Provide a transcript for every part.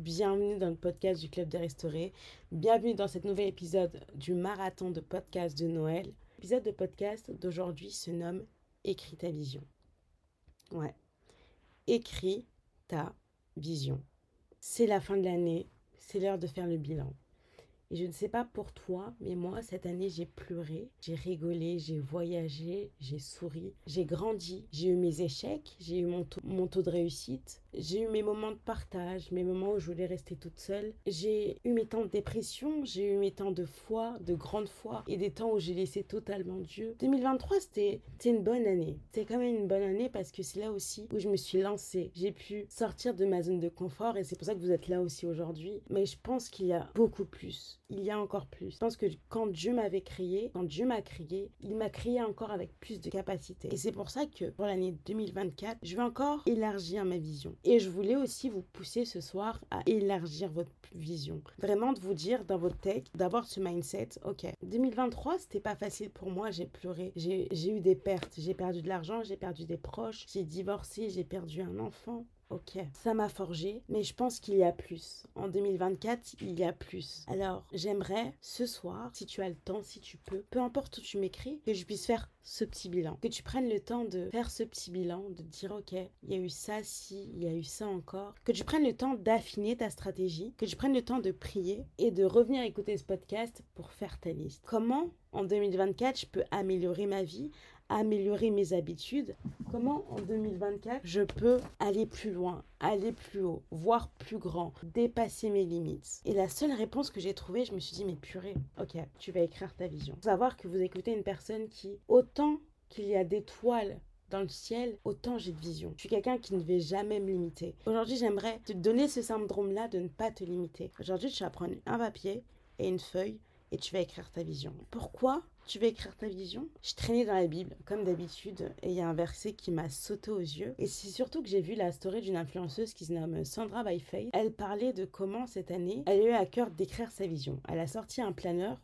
bienvenue dans le podcast du Club des Restaurés. Bienvenue dans cet nouvel épisode du marathon de podcast de Noël. L'épisode de podcast d'aujourd'hui se nomme Écris ta vision. Ouais. Écris ta vision. C'est la fin de l'année, c'est l'heure de faire le bilan. Et je ne sais pas pour toi, mais moi, cette année, j'ai pleuré, j'ai rigolé, j'ai voyagé, j'ai souri, j'ai grandi, j'ai eu mes échecs, j'ai eu mon taux, mon taux de réussite, j'ai eu mes moments de partage, mes moments où je voulais rester toute seule. J'ai eu mes temps de dépression, j'ai eu mes temps de foi, de grande foi, et des temps où j'ai laissé totalement Dieu. 2023, c'était une bonne année. C'était quand même une bonne année parce que c'est là aussi où je me suis lancée. J'ai pu sortir de ma zone de confort et c'est pour ça que vous êtes là aussi aujourd'hui. Mais je pense qu'il y a beaucoup plus. Il y a encore plus. Je pense que quand Dieu m'avait créé, quand Dieu m'a créé, il m'a créé encore avec plus de capacité. Et c'est pour ça que pour l'année 2024, je vais encore élargir ma vision. Et je voulais aussi vous pousser ce soir à élargir votre vision. Vraiment de vous dire dans votre tech, d'avoir ce mindset, ok, 2023, c'était pas facile pour moi, j'ai pleuré, j'ai eu des pertes, j'ai perdu de l'argent, j'ai perdu des proches, j'ai divorcé, j'ai perdu un enfant. Ok, ça m'a forgé, mais je pense qu'il y a plus. En 2024, il y a plus. Alors, j'aimerais ce soir, si tu as le temps, si tu peux, peu importe où tu m'écris, que je puisse faire ce petit bilan. Que tu prennes le temps de faire ce petit bilan, de dire ok, il y a eu ça, si, il y a eu ça encore. Que tu prennes le temps d'affiner ta stratégie, que tu prennes le temps de prier et de revenir écouter ce podcast pour faire ta liste. Comment en 2024 je peux améliorer ma vie améliorer mes habitudes, comment en 2024 je peux aller plus loin, aller plus haut, voir plus grand, dépasser mes limites? Et la seule réponse que j'ai trouvée, je me suis dit, mais purée, ok, tu vas écrire ta vision. savoir que vous écoutez une personne qui, autant qu'il y a d'étoiles dans le ciel, autant j'ai de vision. Je suis quelqu'un qui ne vais jamais me limiter. Aujourd'hui, j'aimerais te donner ce syndrome-là de ne pas te limiter. Aujourd'hui, tu vas prendre un papier et une feuille et tu vas écrire ta vision. Pourquoi tu vas écrire ta vision? Je traînais dans la Bible, comme d'habitude, et il y a un verset qui m'a sauté aux yeux. Et c'est surtout que j'ai vu la story d'une influenceuse qui se nomme Sandra Byface. Elle parlait de comment cette année, elle a eu à cœur d'écrire sa vision. Elle a sorti un planeur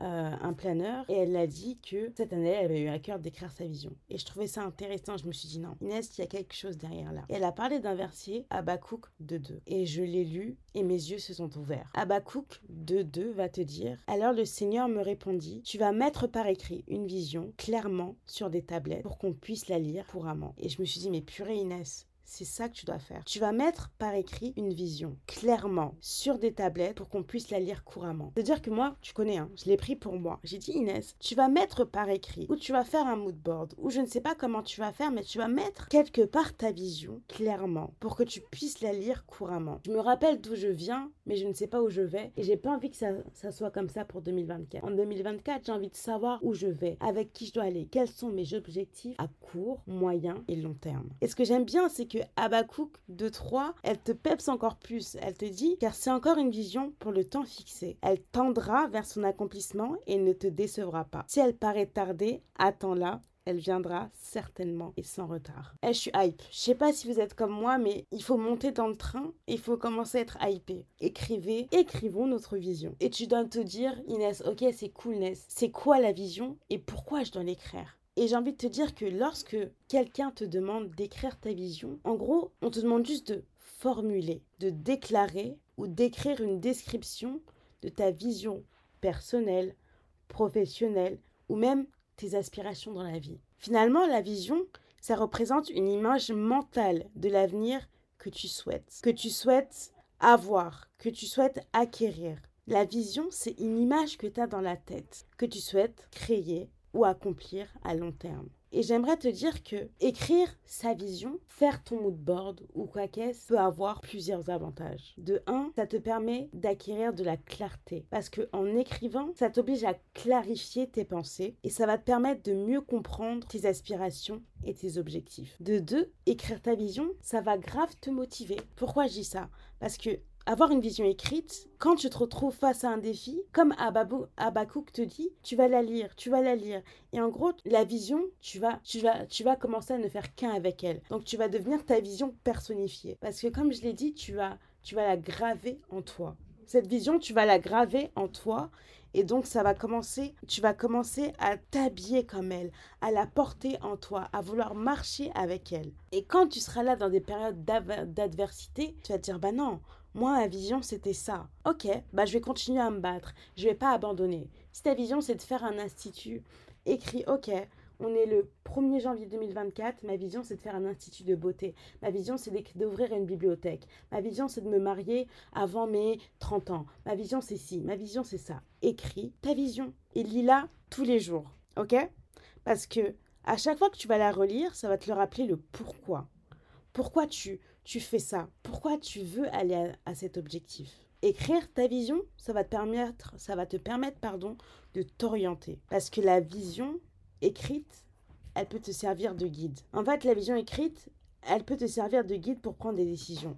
euh, un planeur et elle a dit que cette année, elle avait eu à cœur d'écrire sa vision. Et je trouvais ça intéressant. Je me suis dit non, Inès, il y a quelque chose derrière là. Et elle a parlé d'un verset, Habakkuk 2.2. Et je l'ai lu et mes yeux se sont ouverts. Habakkuk 2.2 va te dire Alors le Seigneur me répondit Tu vas mettre par écrit une vision clairement sur des tablettes pour qu'on puisse la lire couramment. Et je me suis dit Mais purée Inès, c'est ça que tu dois faire. Tu vas mettre par écrit une vision, clairement, sur des tablettes pour qu'on puisse la lire couramment. C'est-à-dire que moi, tu connais, hein, je l'ai pris pour moi. J'ai dit, Inès, tu vas mettre par écrit, ou tu vas faire un mood board, ou je ne sais pas comment tu vas faire, mais tu vas mettre quelque part ta vision, clairement, pour que tu puisses la lire couramment. Je me rappelle d'où je viens, mais je ne sais pas où je vais, et j'ai pas envie que ça, ça soit comme ça pour 2024. En 2024, j'ai envie de savoir où je vais, avec qui je dois aller, quels sont mes objectifs à court, moyen et long terme. Et ce que j'aime bien, c'est que Abakouk de 3, elle te peps encore plus. Elle te dit, car c'est encore une vision pour le temps fixé. Elle tendra vers son accomplissement et ne te décevra pas. Si elle paraît tarder, attends-la elle viendra certainement et sans retard. Eh, je suis hype. Je sais pas si vous êtes comme moi, mais il faut monter dans le train et il faut commencer à être hypé. Écrivez, écrivons notre vision. Et tu dois te dire, Inès, ok, c'est cool, Inès. C'est quoi la vision et pourquoi je dois l'écrire? Et j'ai envie de te dire que lorsque quelqu'un te demande d'écrire ta vision, en gros, on te demande juste de formuler, de déclarer ou d'écrire une description de ta vision personnelle, professionnelle ou même tes aspirations dans la vie. Finalement, la vision, ça représente une image mentale de l'avenir que tu souhaites, que tu souhaites avoir, que tu souhaites acquérir. La vision, c'est une image que tu as dans la tête, que tu souhaites créer, ou accomplir à long terme. Et j'aimerais te dire que écrire sa vision, faire ton mood board ou quoi qu'est-ce peut avoir plusieurs avantages. De un, ça te permet d'acquérir de la clarté parce que en écrivant, ça t'oblige à clarifier tes pensées et ça va te permettre de mieux comprendre tes aspirations et tes objectifs. De deux, écrire ta vision, ça va grave te motiver. Pourquoi je dis ça? Parce que avoir une vision écrite, quand tu te retrouves face à un défi, comme Abakouk te dit, tu vas la lire, tu vas la lire. Et en gros, la vision, tu vas, tu vas, tu vas commencer à ne faire qu'un avec elle. Donc tu vas devenir ta vision personnifiée. Parce que comme je l'ai dit, tu vas, tu vas la graver en toi. Cette vision, tu vas la graver en toi et donc, ça va commencer, tu vas commencer à t'habiller comme elle, à la porter en toi, à vouloir marcher avec elle. Et quand tu seras là dans des périodes d'adversité, tu vas te dire, bah non, Moi, ma vision, c'était ça. Ok, bah, je vais continuer à me battre. Je vais pas abandonner. Si ta vision, c'est de faire un institut, écrit, ok, on est le 1er janvier 2024. Ma vision, c'est de faire un institut de beauté. Ma vision, c'est d'ouvrir une bibliothèque. Ma vision, c'est de me marier avant mes 30 ans. Ma vision, c'est ci. Ma vision, c'est ça. Écris ta vision et lis-la tous les jours. OK? Parce que à chaque fois que tu vas la relire, ça va te le rappeler le pourquoi. Pourquoi tu, tu fais ça Pourquoi tu veux aller à, à cet objectif? Écrire ta vision, ça va te permettre, ça va te permettre pardon, de t'orienter. Parce que la vision, écrite, elle peut te servir de guide. En fait, la vision écrite, elle peut te servir de guide pour prendre des décisions.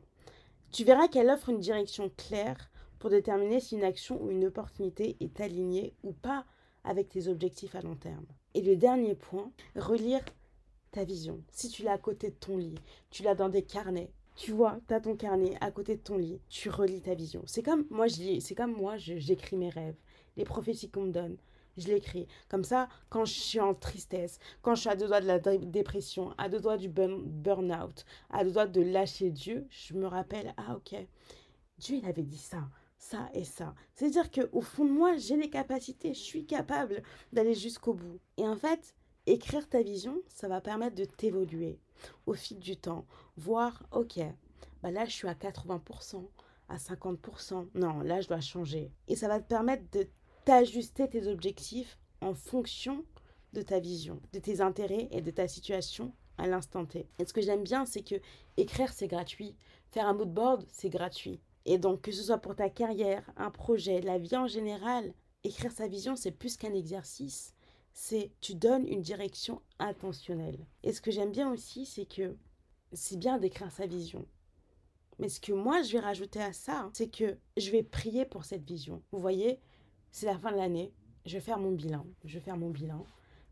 Tu verras qu'elle offre une direction claire pour déterminer si une action ou une opportunité est alignée ou pas avec tes objectifs à long terme. Et le dernier point, relire ta vision. Si tu l'as à côté de ton lit, tu l'as dans des carnets, tu vois, tu as ton carnet à côté de ton lit, tu relis ta vision. C'est comme moi, je c'est comme moi, j'écris mes rêves, les prophéties qu'on me donne je l'écris. Comme ça, quand je suis en tristesse, quand je suis à deux doigts de la dépression, à deux doigts du burn-out, à deux doigts de lâcher Dieu, je me rappelle, ah ok, Dieu il avait dit ça, ça et ça. C'est-à-dire qu'au fond de moi, j'ai les capacités, je suis capable d'aller jusqu'au bout. Et en fait, écrire ta vision, ça va permettre de t'évoluer au fil du temps. Voir, ok, bah là je suis à 80%, à 50%. Non, là je dois changer. Et ça va te permettre de t'ajuster tes objectifs en fonction de ta vision, de tes intérêts et de ta situation à l'instant T. Et ce que j'aime bien, c'est que écrire, c'est gratuit. Faire un mood board, c'est gratuit. Et donc, que ce soit pour ta carrière, un projet, la vie en général, écrire sa vision, c'est plus qu'un exercice. C'est tu donnes une direction intentionnelle. Et ce que j'aime bien aussi, c'est que c'est bien d'écrire sa vision. Mais ce que moi, je vais rajouter à ça, c'est que je vais prier pour cette vision. Vous voyez, c'est la fin de l'année, je vais faire mon bilan. Je vais faire mon bilan.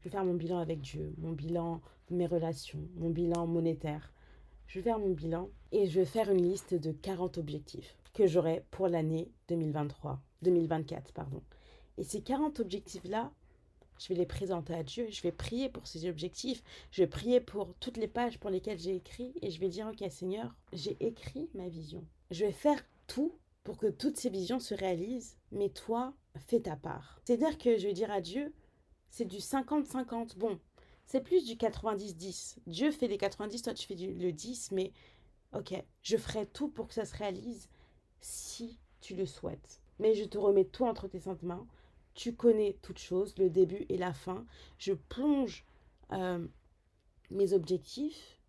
Je vais faire mon bilan avec Dieu, mon bilan mes relations, mon bilan monétaire. Je vais faire mon bilan et je vais faire une liste de 40 objectifs que j'aurai pour l'année 2023, 2024, pardon. Et ces 40 objectifs-là, je vais les présenter à Dieu, je vais prier pour ces objectifs, je vais prier pour toutes les pages pour lesquelles j'ai écrit et je vais dire, ok Seigneur, j'ai écrit ma vision. Je vais faire tout pour que toutes ces visions se réalisent, mais toi, fais ta part. C'est-à-dire que je vais dire à Dieu, c'est du 50-50. Bon, c'est plus du 90-10. Dieu fait les 90, toi tu fais du, le 10, mais ok, je ferai tout pour que ça se réalise si tu le souhaites. Mais je te remets tout entre tes saintes mains. Tu connais toutes choses, le début et la fin. Je plonge euh, mes objectifs,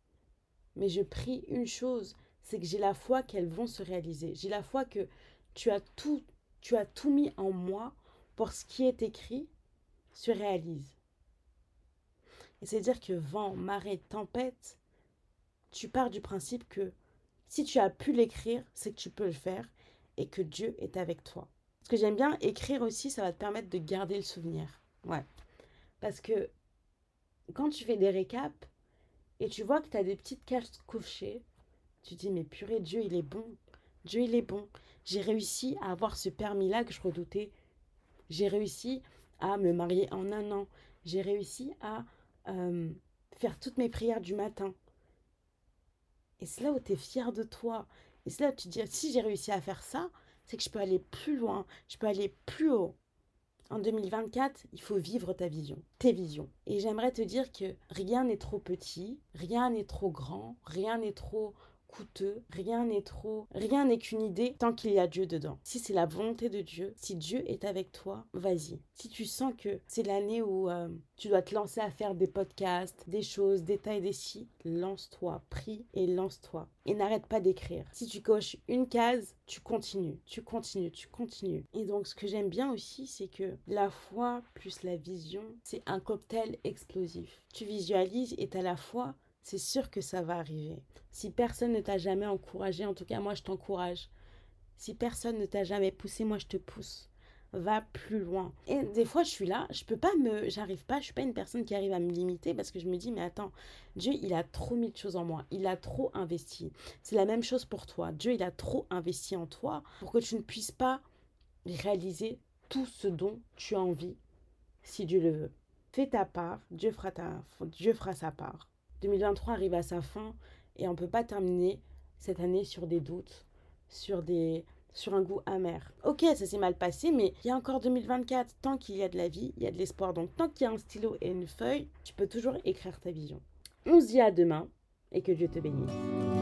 mais je prie une chose, c'est que j'ai la foi qu'elles vont se réaliser. J'ai la foi que tu as tout tu as tout mis en moi pour ce qui est écrit se réalise. Et c'est-à-dire que vent, marée, tempête, tu pars du principe que si tu as pu l'écrire, c'est que tu peux le faire et que Dieu est avec toi. Ce que j'aime bien écrire aussi, ça va te permettre de garder le souvenir. Ouais. Parce que quand tu fais des récaps et tu vois que tu as des petites caches couchées, tu dis mais purée, Dieu il est bon. Dieu il est bon. J'ai réussi à avoir ce permis-là que je redoutais. J'ai réussi à me marier en un an. J'ai réussi à euh, faire toutes mes prières du matin. Et c'est là où tu es fier de toi. Et c'est là où tu te dis, si j'ai réussi à faire ça, c'est que je peux aller plus loin, je peux aller plus haut. En 2024, il faut vivre ta vision, tes visions. Et j'aimerais te dire que rien n'est trop petit, rien n'est trop grand, rien n'est trop coûteux, rien n'est trop, rien n'est qu'une idée tant qu'il y a Dieu dedans. Si c'est la volonté de Dieu, si Dieu est avec toi, vas-y. Si tu sens que c'est l'année où euh, tu dois te lancer à faire des podcasts, des choses, des tailles, des si, lance-toi, prie et lance-toi. Et n'arrête pas d'écrire. Si tu coches une case, tu continues, tu continues, tu continues. Et donc ce que j'aime bien aussi, c'est que la foi plus la vision, c'est un cocktail explosif. Tu visualises et à la foi c'est sûr que ça va arriver. Si personne ne t'a jamais encouragé, en tout cas moi je t'encourage. Si personne ne t'a jamais poussé, moi je te pousse. Va plus loin. Et des fois je suis là, je peux pas me, j'arrive pas, je suis pas une personne qui arrive à me limiter parce que je me dis mais attends, Dieu il a trop mis de choses en moi, il a trop investi. C'est la même chose pour toi. Dieu il a trop investi en toi pour que tu ne puisses pas réaliser tout ce dont tu as envie si Dieu le veut. Fais ta part, Dieu fera, Dieu fera sa part. 2023 arrive à sa fin et on ne peut pas terminer cette année sur des doutes, sur des sur un goût amer. Ok, ça s'est mal passé, mais il y a encore 2024. Tant qu'il y a de la vie, il y a de l'espoir. Donc tant qu'il y a un stylo et une feuille, tu peux toujours écrire ta vision. On se dit à demain et que Dieu te bénisse.